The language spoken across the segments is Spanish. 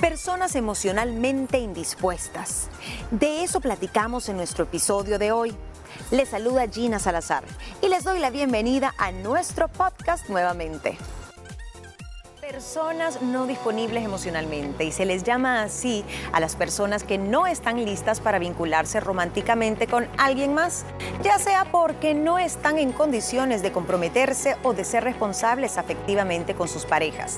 Personas emocionalmente indispuestas. De eso platicamos en nuestro episodio de hoy. Les saluda Gina Salazar y les doy la bienvenida a nuestro podcast nuevamente. Personas no disponibles emocionalmente y se les llama así a las personas que no están listas para vincularse románticamente con alguien más, ya sea porque no están en condiciones de comprometerse o de ser responsables afectivamente con sus parejas.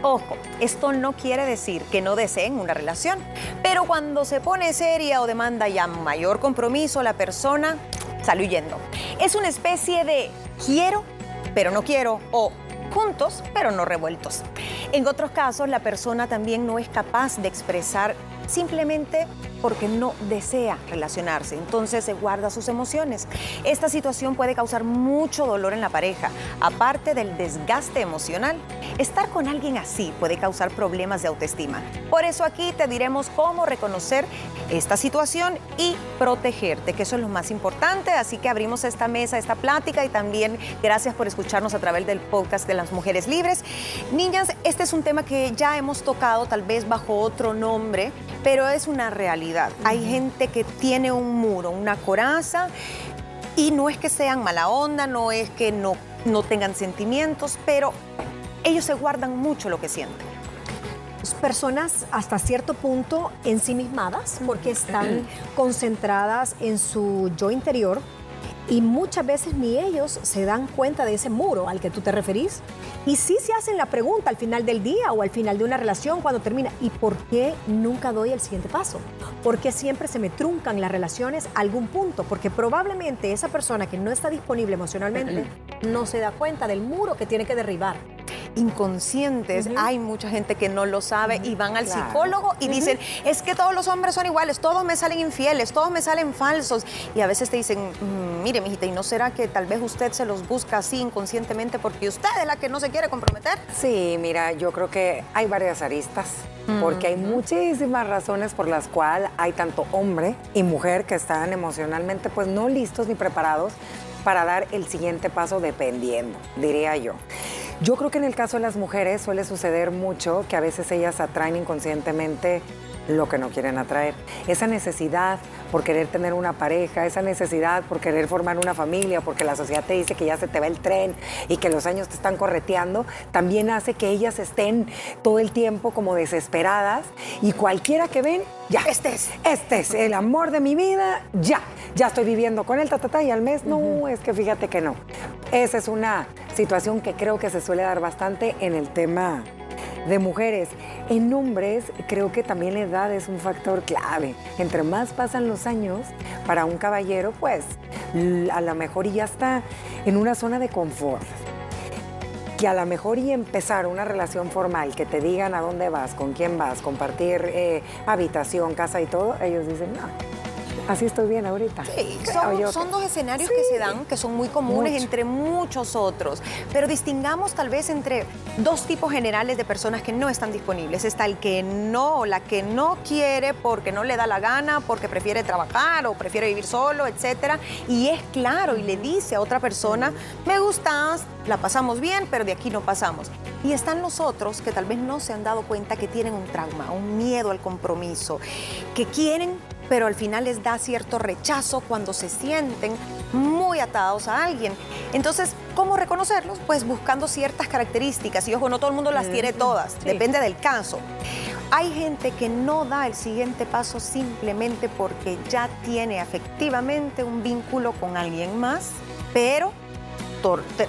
Ojo, esto no quiere decir que no deseen una relación, pero cuando se pone seria o demanda ya mayor compromiso, la persona sale huyendo. Es una especie de quiero, pero no quiero o juntos, pero no revueltos. En otros casos, la persona también no es capaz de expresar simplemente porque no desea relacionarse, entonces se guarda sus emociones. Esta situación puede causar mucho dolor en la pareja, aparte del desgaste emocional. Estar con alguien así puede causar problemas de autoestima. Por eso aquí te diremos cómo reconocer esta situación y protegerte, que eso es lo más importante. Así que abrimos esta mesa, esta plática y también gracias por escucharnos a través del podcast de las mujeres libres. Niñas, este es un tema que ya hemos tocado tal vez bajo otro nombre, pero es una realidad. Hay gente que tiene un muro, una coraza, y no es que sean mala onda, no es que no, no tengan sentimientos, pero ellos se guardan mucho lo que sienten. Personas hasta cierto punto ensimismadas porque están concentradas en su yo interior y muchas veces ni ellos se dan cuenta de ese muro al que tú te referís. Y sí se hacen la pregunta al final del día o al final de una relación cuando termina, ¿y por qué nunca doy el siguiente paso? ¿Por qué siempre se me truncan las relaciones a algún punto? Porque probablemente esa persona que no está disponible emocionalmente no se da cuenta del muro que tiene que derribar inconscientes. Hay mucha gente que no lo sabe y van al psicólogo y dicen, es que todos los hombres son iguales, todos me salen infieles, todos me salen falsos. Y a veces te dicen, mm, mire, mijita, ¿y no será que tal vez usted se los busca así inconscientemente porque usted es la que no se quiere comprometer? Sí, mira, yo creo que hay varias aristas. Porque hay muchísimas razones por las cuales hay tanto hombre y mujer que están emocionalmente pues no listos ni preparados para dar el siguiente paso dependiendo, diría yo. Yo creo que en el caso de las mujeres suele suceder mucho que a veces ellas atraen inconscientemente lo que no quieren atraer. Esa necesidad por querer tener una pareja, esa necesidad por querer formar una familia, porque la sociedad te dice que ya se te va el tren y que los años te están correteando, también hace que ellas estén todo el tiempo como desesperadas y cualquiera que ven, ya, este es, este es el amor de mi vida, ya, ya estoy viviendo con él, ta, y al mes, no, es que fíjate que no. Esa es una situación que creo que se suele dar bastante en el tema de mujeres. En hombres creo que también la edad es un factor clave. Entre más pasan los años, para un caballero, pues a lo mejor ya está en una zona de confort. Que a lo mejor y empezar una relación formal, que te digan a dónde vas, con quién vas, compartir eh, habitación, casa y todo, ellos dicen, no, Así estoy bien ahorita. Sí, son, dos escenarios que se dan, que son muy comunes entre muchos otros, pero distingamos tal vez entre dos tipos generales de personas que no están disponibles. Está el que no, la que no quiere porque no le da la gana, porque prefiere trabajar o prefiere vivir solo, etcétera, y es claro y le dice a otra persona, me gustas, la pasamos bien, pero de aquí no pasamos. Y están los otros que tal vez no se han dado cuenta que tienen un trauma, un miedo al compromiso, que quieren pero al final les da cierto rechazo cuando se sienten muy atados a alguien. Entonces, ¿cómo reconocerlos? Pues buscando ciertas características. Y ojo, no todo el mundo las tiene todas, depende del caso. Hay gente que no da el siguiente paso simplemente porque ya tiene afectivamente un vínculo con alguien más, pero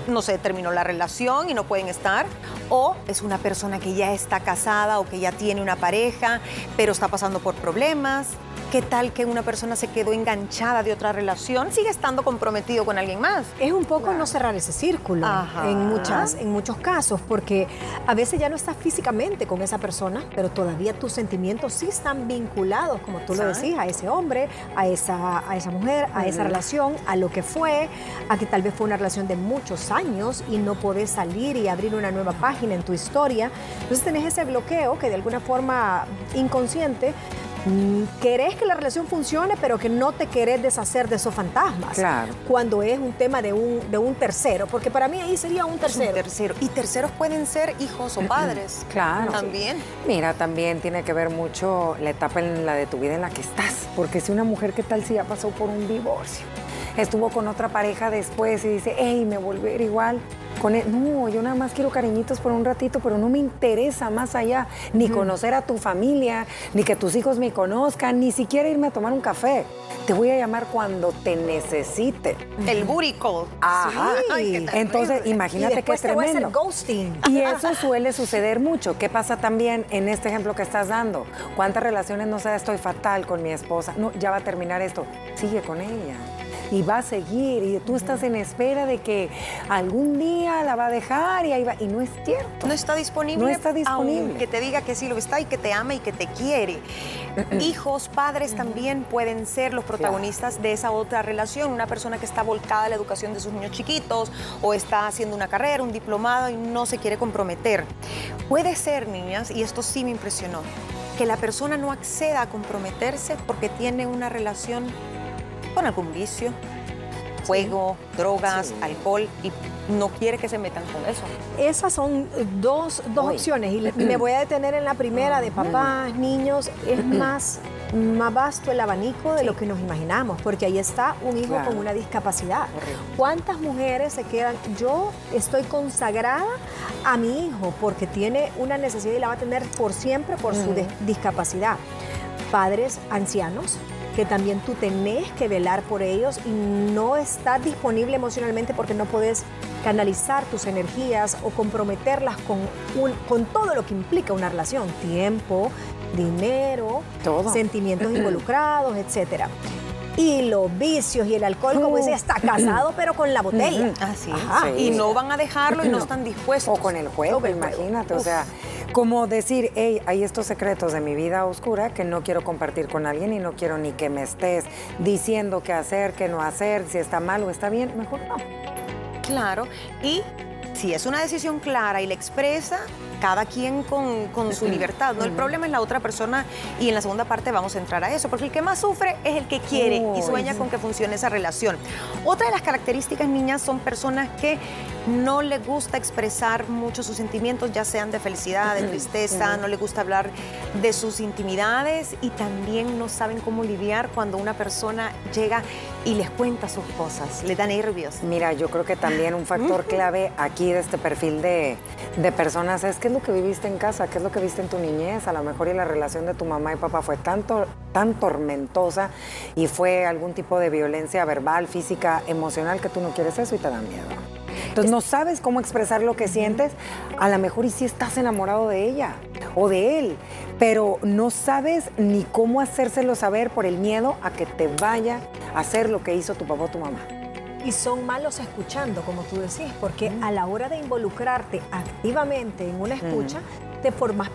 no sé, terminó la relación y no pueden estar, o es una persona que ya está casada o que ya tiene una pareja, pero está pasando por problemas, ¿Qué tal que una persona se quedó enganchada de otra relación, sigue estando comprometido con alguien más? Es un poco no cerrar ese círculo en, muchas, en muchos casos, porque a veces ya no estás físicamente con esa persona, pero todavía tus sentimientos sí están vinculados, como tú lo decías, a ese hombre, a esa, a esa mujer, a esa relación, a lo que fue, a que tal vez fue una relación de muchos años y no podés salir y abrir una nueva página en tu historia. Entonces tenés ese bloqueo que de alguna forma inconsciente mm, querés que la relación funcione, pero que no te querés deshacer de esos fantasmas. Claro. Cuando es un tema de un, de un tercero, porque para mí ahí sería un tercero. Un tercero. Y terceros pueden ser hijos o padres. Claro. También. Mira, también tiene que ver mucho la etapa en la de tu vida en la que estás. Porque si una mujer, ¿qué tal si ya pasó por un divorcio? Estuvo con otra pareja después y dice, hey, me volver igual. Con él. No, yo nada más quiero cariñitos por un ratito, pero no me interesa más allá ni conocer a tu familia, ni que tus hijos me conozcan, ni siquiera irme a tomar un café. Te voy a llamar cuando te necesite. El booty call. Ajá. Ay, terrible. Entonces, imagínate y qué después te voy a hacer tremendo. ghosting. Y eso suele suceder mucho. ¿Qué pasa también en este ejemplo que estás dando? ¿Cuántas relaciones no sé, estoy fatal con mi esposa? No, ya va a terminar esto. Sigue con ella. Y va a seguir. Y tú estás en espera de que algún día la va a dejar y ahí va. Y no es cierto. No está disponible. No está disponible. aunque te diga que sí lo está y que te ama y que te quiere. Hijos, padres también pueden ser los protagonistas de esa otra relación. Una persona que está volcada a la educación de sus niños chiquitos o está haciendo una carrera, un diplomado y no se quiere comprometer. Puede ser, niñas, y esto sí me impresionó, que la persona no acceda a comprometerse porque tiene una relación con algún vicio, juego, drogas, alcohol y no quiere que se metan con eso. Esas son dos, dos Uy. opciones y le- me voy a detener en la primera de papás, niños. Es más, más vasto el abanico de lo que nos imaginamos, porque ahí está un hijo Claro. con una discapacidad. Correcto. ¿Cuántas mujeres se quedan? Yo estoy consagrada a mi hijo porque tiene una necesidad y la va a tener por siempre por su dis- discapacidad. Padres ancianos que también tú tenés que velar por ellos y no estás disponible emocionalmente porque no puedes canalizar tus energías o comprometerlas con, un- con todo lo que implica una relación, tiempo, dinero, Todo. sentimientos involucrados, etcétera. Y los vicios y el alcohol, como dice, está casado pero con la botella. Así es. Ajá. Sí. Y no van a dejarlo y no No. están dispuestos. O con el juego, O imagínate. O sea, como decir, hey, hay estos secretos de mi vida oscura que no quiero compartir con alguien y no quiero ni que me estés diciendo qué hacer, qué no hacer, si está mal o está bien, mejor no. Claro. Y si es una decisión clara y la expresa, cada quien con, con su libertad, ¿no? El problema es la otra persona y en la segunda parte vamos a entrar a eso, porque el que más sufre es el que quiere y sueña sí. con que funcione esa relación. Otra de las características, niñas, son personas que no le gusta expresar mucho sus sentimientos, ya sean de felicidad, de tristeza, no le gusta hablar de sus intimidades y también no saben cómo lidiar cuando una persona llega y les cuenta sus cosas, le da nervios. Mira, yo creo que también un factor clave aquí de este perfil de, de personas es qué es lo que viviste en casa, qué es lo que viste en tu niñez. A lo mejor y la relación de tu mamá y papá fue tanto, tan tormentosa y fue algún tipo de violencia verbal, física, emocional que tú no quieres eso y te da miedo. Entonces no sabes cómo expresar lo que sientes, a lo mejor y sí estás enamorado de ella o de él, pero no sabes ni cómo hacérselo saber por el miedo a que te vaya a hacer lo que hizo tu papá o tu mamá. Y son malos escuchando, como tú decís, porque a la hora de involucrarte activamente en una escucha, te formas.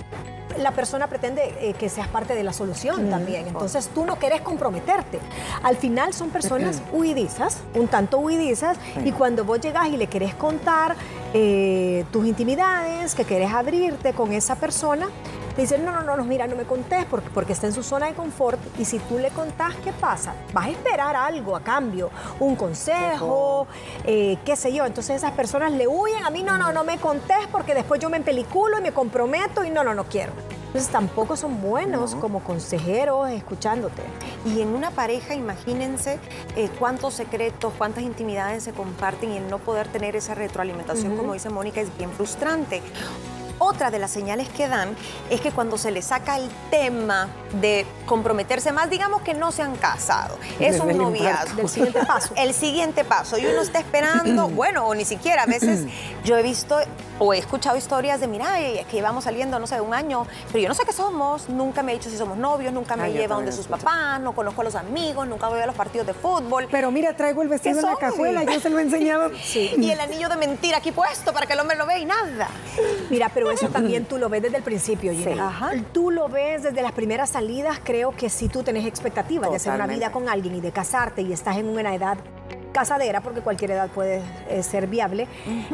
La persona pretende eh, que seas parte de la solución también. Entonces tú no querés comprometerte. Al final son personas huidizas, un tanto huidizas, y cuando vos llegás y le querés contar eh, tus intimidades, que querés abrirte con esa persona, te dicen, no, no, no, no, mira, no me contés porque, porque está en su zona de confort y si tú le contás, ¿qué pasa? Vas a esperar algo a cambio, un consejo, eh, qué sé yo. Entonces esas personas le huyen, a mí no, no, no me contés porque después yo me empeliculo y me comprometo y no, no, no quiero. Entonces tampoco son buenos como consejeros escuchándote. Y en una pareja, imagínense eh, cuántos secretos, cuántas intimidades se comparten y el no poder tener esa retroalimentación, como dice Mónica, es bien frustrante. Otra de las señales que dan es que cuando se le saca el tema de comprometerse más, digamos que no se han casado, es Desde un el noviazgo. Del siguiente paso. El siguiente paso. Y uno está esperando, bueno, o ni siquiera. A veces yo he visto o he escuchado historias de, mira, eh, que llevamos saliendo, no sé, un año, pero yo no sé qué somos, nunca me he dicho si somos novios, nunca me Ay, yo lleva donde sus papás, no conozco a los amigos, nunca voy a los partidos de fútbol. Pero mira, traigo el vestido ¿Qué en la cajuela, yo se lo he enseñado. Y el anillo de mentira aquí puesto para que el hombre lo vea y nada. Mira, pero eso también tú lo ves desde el principio, Gina. Sí. Ajá. Tú lo ves desde las primeras salidas, creo que si tú tenés expectativas de hacer una vida con alguien y de casarte y estás en una edad casadera, porque cualquier edad puede eh, ser viable,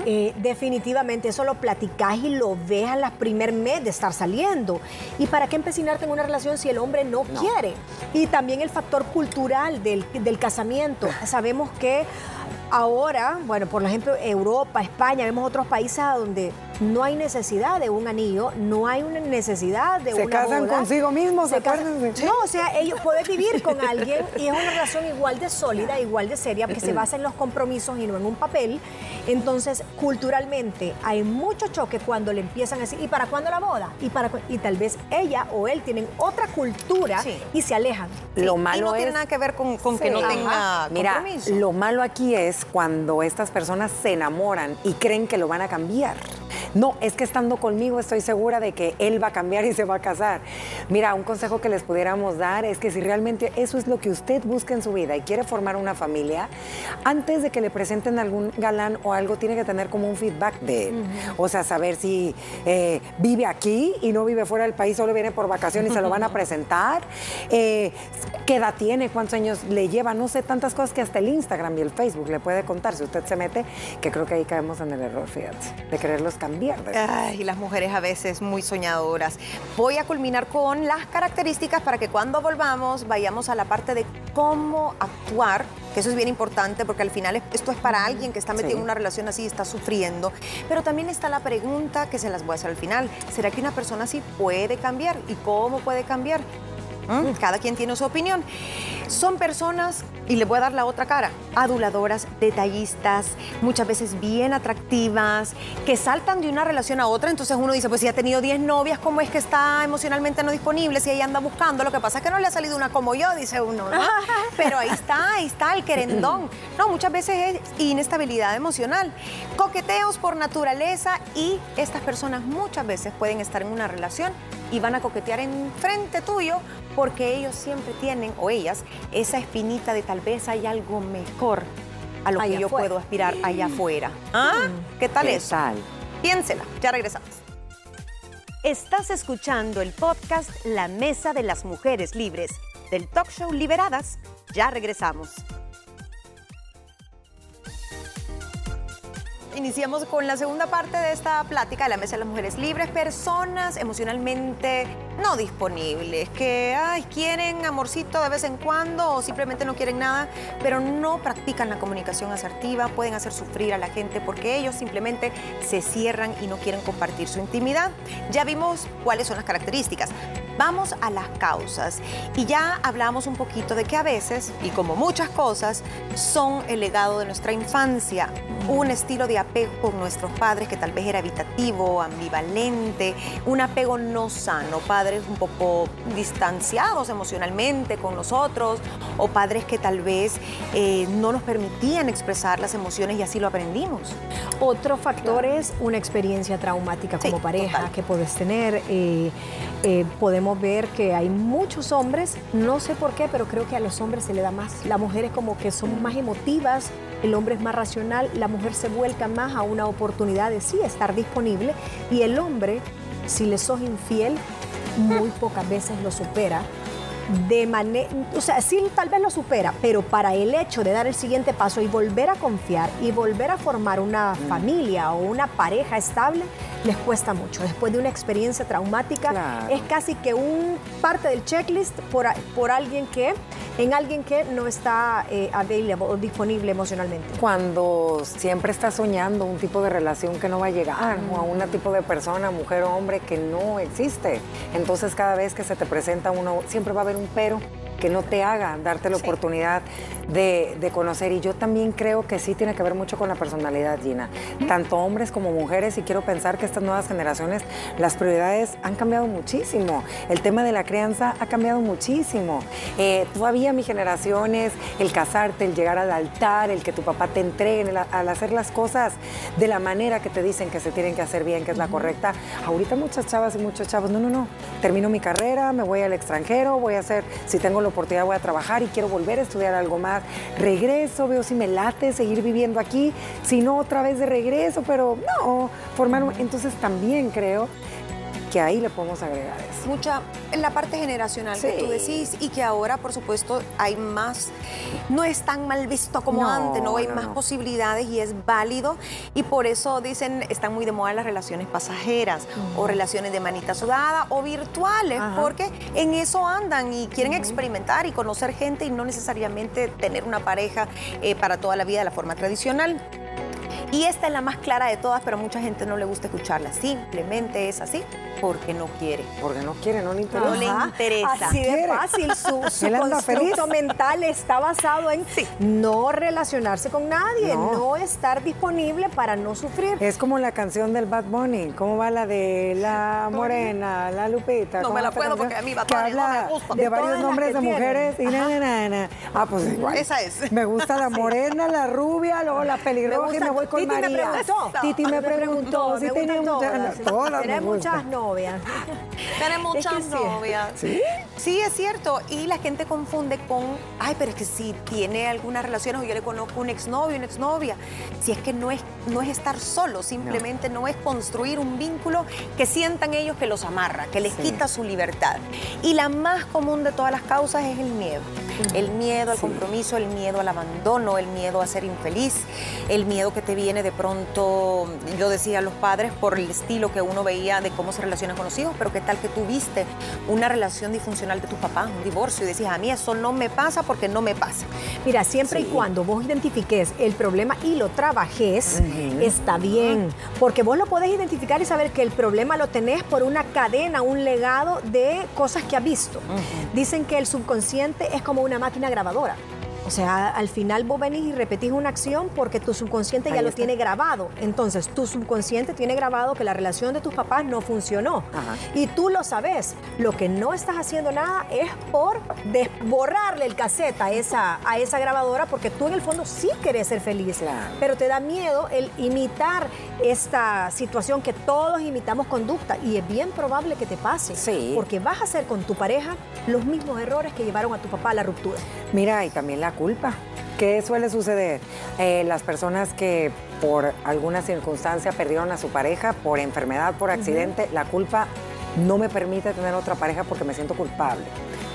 eh, definitivamente eso lo platicás y lo ves a la primer mes de estar saliendo. ¿Y para qué empecinarte en una relación si el hombre no, quiere? Y también el factor cultural del, del casamiento. Sabemos que ahora, bueno, por ejemplo, Europa, España, vemos otros países donde no hay necesidad de un anillo, no hay una necesidad de se una casan consigo mismos, se No, o sea, ellos pueden vivir con alguien y es una relación igual de sólida, igual de seria, que se basa en los compromisos y no en un papel. Entonces, culturalmente hay mucho choque cuando le empiezan a decir, ¿y para cuándo la boda? Y, para, y tal vez ella o él tienen otra cultura y se alejan. Lo malo y no tiene nada que ver con, que no tenga Mira, lo malo aquí es cuando estas personas se enamoran y creen que lo van a cambiar. No, es que estando conmigo estoy segura de que él va a cambiar y se va a casar. Mira, un consejo que les pudiéramos dar es que si realmente eso es lo que usted busca en su vida y quiere formar una familia, antes de que le presenten algún galán o algo, tiene que tener como un feedback de él. O sea, saber si eh, vive aquí y no vive fuera del país, solo viene por vacaciones y se lo van a presentar. Eh, ¿Qué edad tiene? ¿Cuántos años le lleva? No sé, tantas cosas que hasta el Instagram y el Facebook le puede contar si usted se mete, que creo que ahí caemos en el error, fíjate, de quererlos cambiar y las mujeres a veces muy soñadoras. Voy a culminar con las características para que cuando volvamos vayamos a la parte de cómo actuar, que eso es bien importante porque al final esto es para alguien que está metido en una relación así y está sufriendo. Pero también está la pregunta que se las voy a hacer al final. ¿Será que una persona así puede cambiar? ¿Y cómo puede cambiar? ¿Mm? Cada quien tiene su opinión. Son personas, y le voy a dar la otra cara, aduladoras, detallistas, muchas veces bien atractivas, que saltan de una relación a otra. Entonces uno dice, pues si ha tenido 10 novias, ¿cómo es que está emocionalmente no disponible? Si ella anda buscando, lo que pasa es que no le ha salido una como yo, dice uno, ¿no? Pero ahí está, ahí está el querendón. No, muchas veces es inestabilidad emocional, coqueteos por naturaleza y estas personas muchas veces pueden estar en una relación y van a coquetear en frente tuyo porque ellos siempre tienen, o ellas, esa espinita de tal vez hay algo mejor a lo que yo puedo aspirar allá afuera. ¿Ah? Mm. ¿Qué tal es? Piénsela, ya regresamos. Estás escuchando el podcast La Mesa de las Mujeres Libres del talk show Liberadas. Ya regresamos. Iniciamos con la segunda parte de esta plática de la Mesa de las Mujeres Libres, personas emocionalmente no disponibles, que quieren amorcito de vez en cuando o simplemente no quieren nada, pero no practican la comunicación asertiva, pueden hacer sufrir a la gente porque ellos simplemente se cierran y no quieren compartir su intimidad. Ya vimos cuáles son las características. Vamos a las causas y ya hablamos un poquito de que a veces, y como muchas cosas, son el legado de nuestra infancia, un estilo de apego con nuestros padres que tal vez era habitativo, ambivalente, un apego no sano, padres un poco distanciados emocionalmente con nosotros o padres que tal vez eh, no nos permitían expresar las emociones y así lo aprendimos. Otro factor es una experiencia traumática como pareja que puedes tener. Eh, eh, podemos ver que hay muchos hombres, no sé por qué, pero creo que a los hombres se le da más. Las mujeres como que son más emotivas, el hombre es más racional, la mujer se vuelca más a una oportunidad de sí estar disponible y el hombre, si le sos infiel, muy pocas veces lo supera de manera, o sea, sí tal vez lo supera, pero para el hecho de dar el siguiente paso y volver a confiar y volver a formar una mm. familia o una pareja estable, les cuesta mucho. Después de una experiencia traumática, es casi que un parte del checklist por, por alguien que en alguien que no está eh, o disponible emocionalmente. Cuando siempre está soñando un tipo de relación que no va a llegar, o a un tipo de persona, mujer o hombre, que no existe. Entonces cada vez que se te presenta uno, siempre va a haber un pero que no te haga darte la oportunidad de, conocer. Y yo también creo que sí tiene que ver mucho con la personalidad, Gina. Tanto hombres como mujeres, y quiero pensar que estas nuevas generaciones, las prioridades han cambiado muchísimo. El tema de la crianza ha cambiado muchísimo. Eh, todavía mi generación es el casarte, el llegar al altar, el que tu papá te entregue, al hacer las cosas de la manera que te dicen que se tienen que hacer bien, que es la correcta. Ahorita muchas chavas y muchos chavos, no, no, no, termino mi carrera, me voy al extranjero, voy a hacer, si tengo oportunidad voy a trabajar y quiero volver a estudiar algo más. Regreso, veo si me late seguir viviendo aquí, si no otra vez de regreso, pero no, formar Entonces también creo que ahí le podemos agregar eso. Mucha, en la parte generacional que tú decís y que ahora, por supuesto, hay más, no es tan mal visto como No, antes, no hay no, más no. posibilidades y es válido. Y por eso dicen, están muy de moda las relaciones pasajeras o relaciones de manita sudada o virtuales, Ajá. porque en eso andan y quieren experimentar y conocer gente y no necesariamente tener una pareja eh, para toda la vida de la forma tradicional. Y esta es la más clara de todas, pero a mucha gente no le gusta escucharla. Simplemente es así porque no quiere. Porque no quiere, no le interesa. No le interesa. Así de Quiere. fácil. Su, su constructo feliz. mental está basado en Sí. no relacionarse con nadie, No. no. estar disponible para no sufrir. Es como la canción del Bad Bunny. ¿Cómo va la de la morena, la Lupita? No ¿Cómo me la puedo porque a mí Bad Bunny no me gusta. De, De varios nombres de mujeres. Y na, na, na, na. Ah, pues igual. Esa es. Me gusta la morena, la rubia, luego la pelirroja y me voy con Titi me María. preguntó. Titi me preguntó si tenía gustan muchas. todas. Todas Tenés me gustan. muchas novias. Tiene muchas que sí. novias. ¿Sí? Sí, es cierto. Y la gente confunde con, ay, pero es que si tiene algunas relaciones o yo le conozco un exnovio, una exnovia. Si es que no es, no es estar solo, simplemente no. es construir un vínculo que sientan ellos que los amarra, que les Sí. quita su libertad. Y la más común de todas las causas es el miedo. El miedo al Sí. compromiso, el miedo al abandono, el miedo a ser infeliz, el miedo que te viene de pronto, yo decía a los padres, por el estilo que uno veía de cómo se relacionan con los hijos, pero qué tal que tuviste una relación disfuncional de tus papás, un divorcio, y decías, a mí eso no me pasa porque no me pasa. Mira, siempre Sí. y cuando vos identifiques el problema y lo trabajes, está bien. Porque vos lo podés identificar y saber que el problema lo tenés por una cadena, un legado de cosas que has visto. Dicen que el subconsciente es como una máquina grabadora. O sea, al final vos venís y repetís una acción porque tu subconsciente ya lo tiene grabado. Entonces, tu subconsciente tiene grabado que la relación de tus papás no funcionó. Ajá. Y tú lo sabes. Lo que no estás haciendo nada es por borrarle el cassette a esa, a esa grabadora porque tú en el fondo sí querés ser feliz. Claro. Pero te da miedo el imitar esta situación que todos imitamos conducta y es bien probable que te pase. Sí. Porque vas a hacer con tu pareja los mismos errores que llevaron a tu papá a la ruptura. Mira, y también la culpa. ¿Qué suele suceder? Eh, las personas que por alguna circunstancia perdieron a su pareja, por enfermedad, por accidente, la culpa no me permite tener otra pareja porque me siento culpable.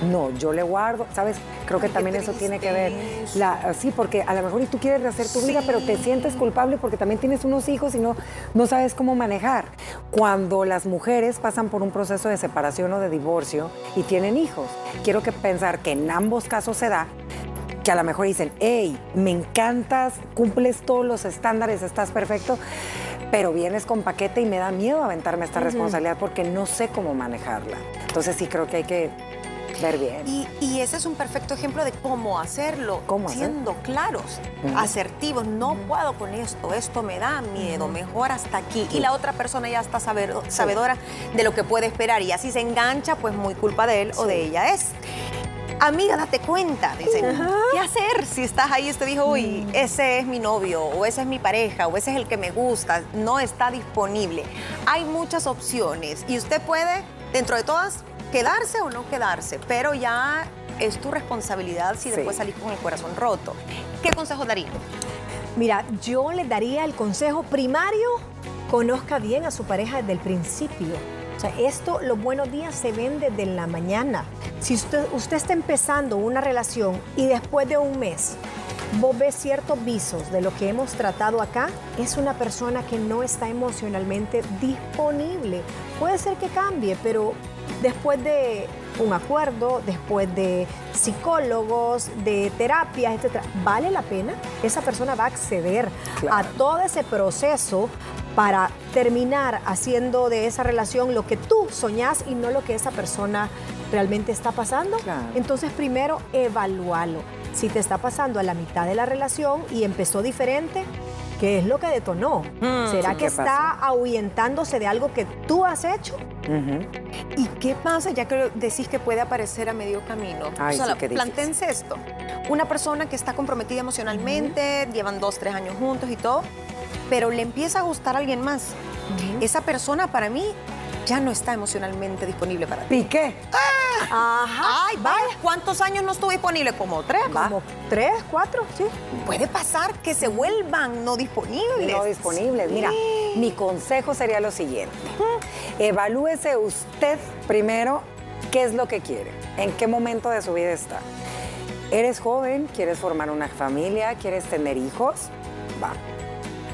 No, yo le guardo, ¿sabes? Creo que Ay, también eso tiene que ver. La, sí, porque a lo mejor y tú quieres rehacer tu vida, pero te sientes culpable porque también tienes unos hijos y no, no sabes cómo manejar. Cuando las mujeres pasan por un proceso de separación o de divorcio y tienen hijos, quiero que pensar que en ambos casos se da que a lo mejor dicen, hey, me encantas, cumples todos los estándares, estás perfecto, pero vienes con paquete y me da miedo aventarme esta responsabilidad porque no sé cómo manejarla. Entonces sí creo que hay que ver bien. Y, y ese es un perfecto ejemplo de cómo hacerlo, ¿Cómo hacer? siendo claros, asertivos. No puedo con esto, esto me da miedo, mejor hasta aquí. Y la otra persona ya está saber- sabedora de lo que puede esperar y así se engancha, pues muy culpa de él o de ella es. Amiga, date cuenta, dicen, ¿qué hacer si estás ahí y te dijo, uy, ese es mi novio, o esa es mi pareja, o ese es el que me gusta, no está disponible? Hay muchas opciones y usted puede, dentro de todas, quedarse o no quedarse, pero ya es tu responsabilidad si Sí. después salís con el corazón roto. ¿Qué consejos daría? Mira, yo le daría el consejo primario, conozca bien a su pareja desde el principio. O sea, esto, los buenos días se ven desde la mañana. Si usted, usted está empezando una relación y después de un mes vos ves ciertos visos de lo que hemos tratado acá, es una persona que no está emocionalmente disponible. Puede ser que cambie, pero después de un acuerdo, después de psicólogos, de terapias, etcétera, vale la pena. Esa persona va a acceder Claro. a todo ese proceso para terminar haciendo de esa relación lo que tú soñás y no lo que esa persona realmente está pasando. Claro. Entonces, primero, evalúalo. Si te está pasando a la mitad de la relación y empezó diferente, ¿qué es lo que detonó? ¿Será sí, que ¿qué está ahuyentándose de algo que tú has hecho? ¿Y qué pasa ya que decís que puede aparecer a medio camino? Ay, o sea, sí, qué difícil. plantéense esto. Una persona que está comprometida emocionalmente, llevan dos, tres años juntos y todo, pero le empieza a gustar a alguien más. Esa persona para mí ya no está emocionalmente disponible para ti. Piqué. Ajá. Ay, vaya, ¿cuántos años no estuvo disponible? Como tres, ¿va? Como tres, cuatro, sí. Puede pasar que se vuelvan no disponibles. No disponibles. Mira, Mi consejo sería lo siguiente. Evalúese usted primero qué es lo que quiere, en qué momento de su vida está. ¿Eres joven? ¿Quieres formar una familia? ¿Quieres tener hijos? Va.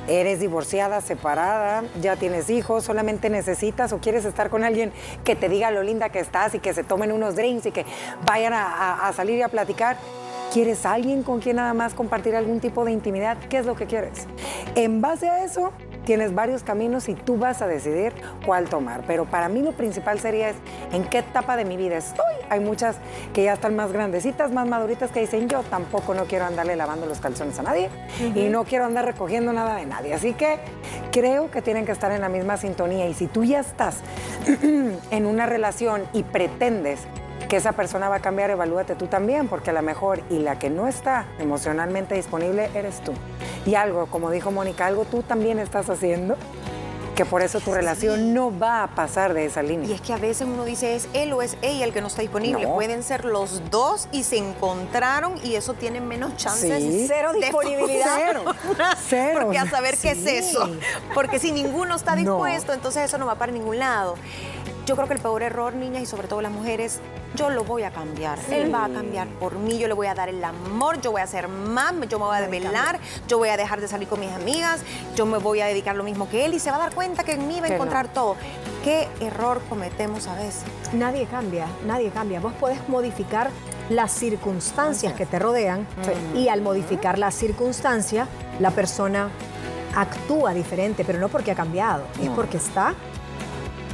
¿Eres divorciada, separada? ¿Ya tienes hijos? ¿Solamente necesitas o quieres estar con alguien que te diga lo linda que estás y que se tomen unos drinks y que vayan a, salir y a platicar? ¿Quieres alguien con quien nada más compartir algún tipo de intimidad? ¿Qué es lo que quieres? En base a eso, tienes varios caminos y tú vas a decidir cuál tomar. Pero para mí lo principal sería es en qué etapa de mi vida estoy. Hay muchas que ya están más grandecitas, más maduritas que dicen yo tampoco no quiero andarle lavando los calzones a nadie y no quiero andar recogiendo nada de nadie. Así que creo que tienen que estar en la misma sintonía y si tú ya estás en una relación y pretendes que esa persona va a cambiar, evalúate tú también, porque a lo mejor y la que no está emocionalmente disponible eres tú. Y algo, como dijo Mónica, algo tú también estás haciendo que por eso tu relación no va a pasar de esa línea. Y es que a veces uno dice es él o es ella el que no está disponible. Pueden ser los dos y se encontraron y eso tiene menos chances. Cero disponibilidad. Cero. Cero. Porque a saber qué es eso. Porque si ninguno está dispuesto, entonces eso no va para ningún lado. Yo creo que el peor error, niñas, y sobre todo las mujeres, yo lo voy a cambiar. Él va a cambiar por mí, yo le voy a dar el amor, yo voy a ser mam, yo me voy a desvelar, yo voy a dejar de salir con mis amigas, yo me voy a dedicar lo mismo que él y se va a dar cuenta que en mí va a encontrar todo. ¿Qué error cometemos a veces? Nadie cambia, nadie cambia. Vos podés modificar las circunstancias que te rodean y al modificar las circunstancias, la persona actúa diferente, pero no porque ha cambiado, es porque está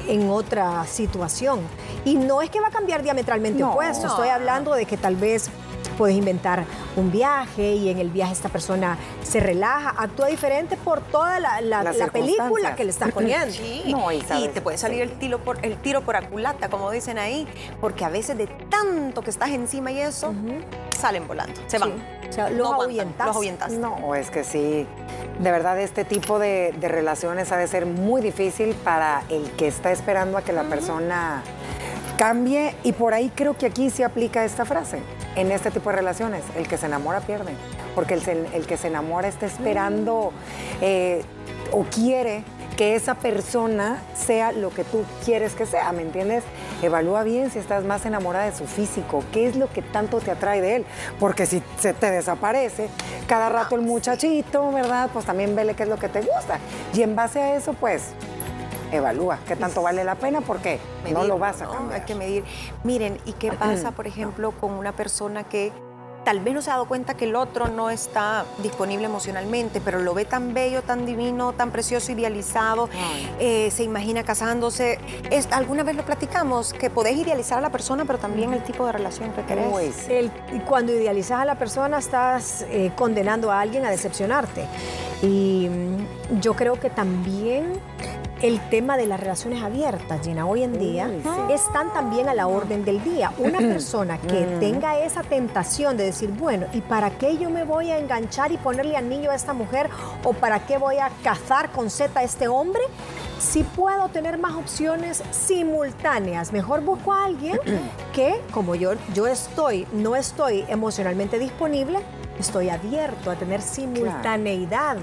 en otra situación. Y no es que va a cambiar diametralmente opuesto, estoy hablando de que tal vez puedes inventar un viaje y en el viaje esta persona se relaja, actúa diferente por toda la, película que le estás poniendo. y, te puede salir el tiro, por, el tiro por aculata, como dicen ahí, porque a veces de tanto que estás encima y eso, salen volando, se van. O sea, los, ahuyentas. No, es que sí. De verdad, este tipo de, relaciones ha de ser muy difícil para el que está esperando a que la persona cambie. Y por ahí creo que aquí se aplica esta frase. En este tipo de relaciones, el que se enamora pierde. Porque el, que se enamora está esperando eh, o quiere que esa persona sea lo que tú quieres que sea, ¿me entiendes? Evalúa bien si estás más enamorada de su físico, qué es lo que tanto te atrae de él, porque si se te desaparece cada rato el muchachito, ¿verdad? Pues también vele qué es lo que te gusta. Y en base a eso, pues, evalúa qué tanto vale la pena porque no lo vas a cambiar. Hay que medir. Miren, ¿y qué pasa, por ejemplo, con una persona que tal vez no se ha dado cuenta que el otro no está disponible emocionalmente, pero lo ve tan bello, tan divino, tan precioso, idealizado, eh, se imagina casándose. Es, alguna vez lo platicamos, que podés idealizar a la persona, pero también el tipo de relación que querés. El, cuando idealizas a la persona, estás eh, condenando a alguien a decepcionarte. Y mm, yo creo que también el tema de las relaciones abiertas, Gina, hoy en día están también a la orden del día. Una persona que mm. tenga esa tentación de decir, bueno, ¿y para qué yo me voy a enganchar y ponerle anillo a esta mujer? ¿O para qué voy a cazar con Z a este hombre? Si puedo tener más opciones simultáneas, mejor busco a alguien que, como yo, yo estoy, no estoy emocionalmente disponible, estoy abierto a tener simultaneidad.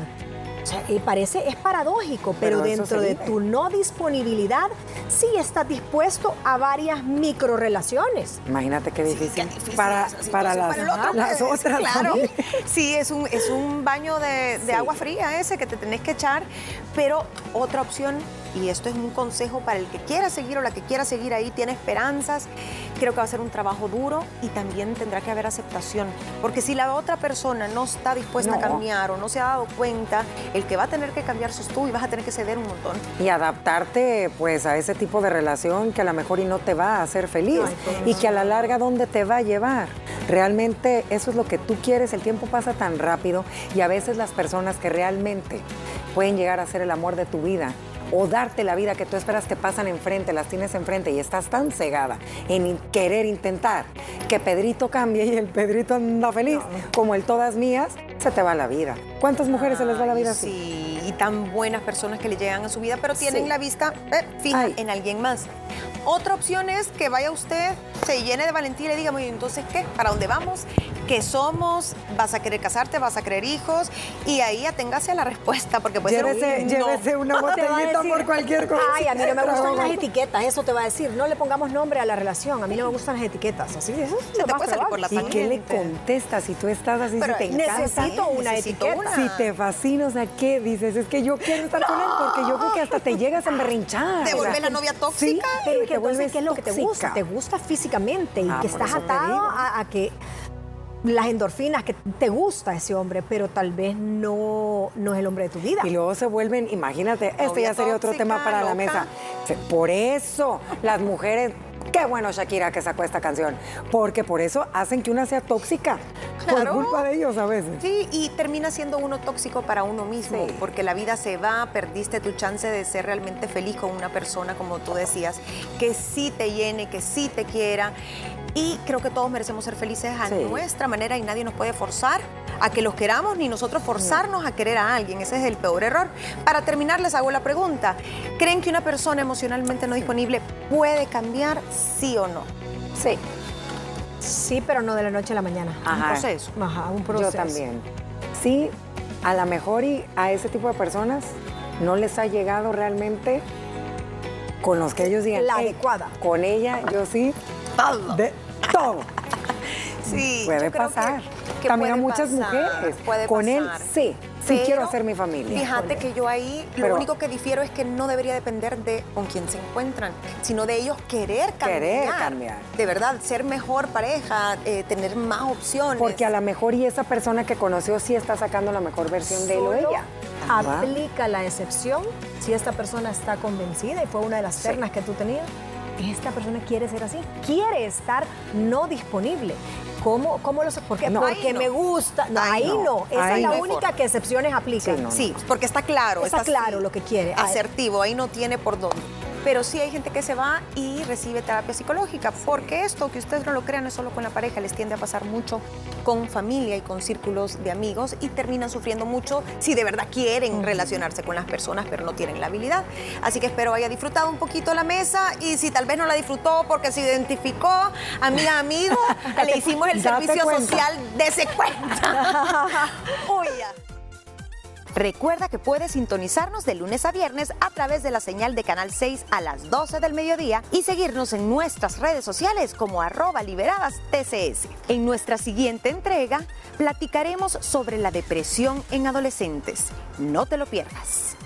Y parece, es paradójico, pero, dentro de tu no disponibilidad sí estás dispuesto a varias micro relaciones. Imagínate qué difícil. para, para, las, otras. Claro. Sí, es un, es un baño de, de agua fría ese que te tenés que echar, pero otra opción y esto es un consejo para el que quiera seguir o la que quiera seguir ahí, tiene esperanzas, creo que va a ser un trabajo duro y también tendrá que haber aceptación, porque si la otra persona no está dispuesta a cambiar o no se ha dado cuenta, el que va a tener que cambiar sos tú y vas a tener que ceder un montón. Y adaptarte pues a ese tipo de relación que a lo mejor y no te va a hacer feliz y que a la larga dónde te va a llevar. Realmente eso es lo que tú quieres, el tiempo pasa tan rápido y a veces las personas que realmente pueden llegar a ser el amor de tu vida o darte la vida que tú esperas que pasan enfrente, las tienes enfrente y estás tan cegada en querer intentar que Pedrito cambie y el Pedrito anda feliz, como el todas mías, se te va la vida. ¿Cuántas mujeres se les va la vida así? Sí, y tan buenas personas que le llegan a su vida, pero tienen la vista eh, fija en alguien más. Otra opción es que vaya usted, se llene de valentía y le diga, entonces, ¿qué? ¿Para dónde vamos? Qué somos, vas a querer casarte, vas a querer hijos y ahí aténgase a la respuesta porque puede llévese, ser un no. llévese una Te botellita por cualquier cosa. Ay, a mí no me gustan las etiquetas, eso te va a decir. No le pongamos nombre a la relación, a mí no me gustan las etiquetas. Así eso es Se te puede salir por ¿Y qué le contestas si tú estás así, Pero si te encanta? necesito una necesito etiqueta. una. Si te fascina, o sea, ¿qué dices? Es que yo quiero estar con él porque yo creo que hasta te llegas a emberrinchar. Te vuelve la novia tóxica. Sí, Pero te que entonces, vuelves ¿qué es lo que te gusta? Te gusta físicamente y Ah, que por estás te atado a que las endorfinas, que te gusta ese hombre, pero tal vez no, no es el hombre de tu vida. Y luego se vuelven, imagínate, este ya sería otro tema para la mesa. Por eso las mujeres, qué bueno Shakira que sacó esta canción, porque por eso hacen que una sea tóxica, Claro. por culpa de ellos a veces. Sí, y termina siendo uno tóxico para uno mismo, Sí. porque la vida se va, perdiste tu chance de ser realmente feliz con una persona, como tú decías, que sí te llene, que sí te quiera. Y creo que todos merecemos ser felices a Sí. nuestra manera y nadie nos puede forzar a que los queramos, ni nosotros forzarnos a querer a alguien. Ese es el peor error. Para terminar, les hago la pregunta. ¿Creen que una persona emocionalmente no disponible puede cambiar, sí o no? Sí. Sí, pero no de la noche a la mañana. Un Ajá. proceso. Ajá, un proceso. Yo también. Sí, a lo mejor y a ese tipo de personas no les ha llegado realmente con los que ellos digan. La "Ey, adecuada". Con ella, yo sí, Todo. de todo. Sí, Puede que- pasar. que También a muchas pasar, mujeres. puede Con él, sí. Sí Pero, quiero hacer mi familia. Fíjate que yo ahí lo Pero- único que difiero es que no debería depender de con quién se encuentran, sino de ellos querer cambiar. Querer cambiar. De verdad, ser mejor pareja, eh, tener más opciones. Porque a lo mejor y esa persona que conoció sí está sacando la mejor versión de él o ella. ¿verdad? Aplica la excepción si esta persona está convencida y fue una de las ternas que tú tenías. Esta persona quiere ser así, quiere estar no disponible. ¿Cómo, cómo lo sé? ¿Por qué? No. Porque no. me gusta. No, Ahí ahí no. Esa Ahí es la única forma. que excepciones aplican. Sí, Sí, porque está claro. Está claro lo que quiere. Asertivo, ahí no tiene por dónde. Pero sí hay gente que se va y recibe terapia psicológica, porque esto, que ustedes no lo crean, es solo con la pareja, les tiende a pasar mucho con familia y con círculos de amigos y terminan sufriendo mucho si de verdad quieren relacionarse con las personas, pero no tienen la habilidad. Así que espero haya disfrutado un poquito la mesa y si tal vez no la disfrutó porque se identificó, amiga, amigo, le hicimos el Date servicio cuenta. social de cuenta. Uy, ya. Recuerda que puedes sintonizarnos de lunes a viernes a través de la señal de Canal 6 a las 12 del mediodía y seguirnos en nuestras redes sociales como arroba liberadas TCS. En nuestra siguiente entrega platicaremos sobre la depresión en adolescentes. No te lo pierdas.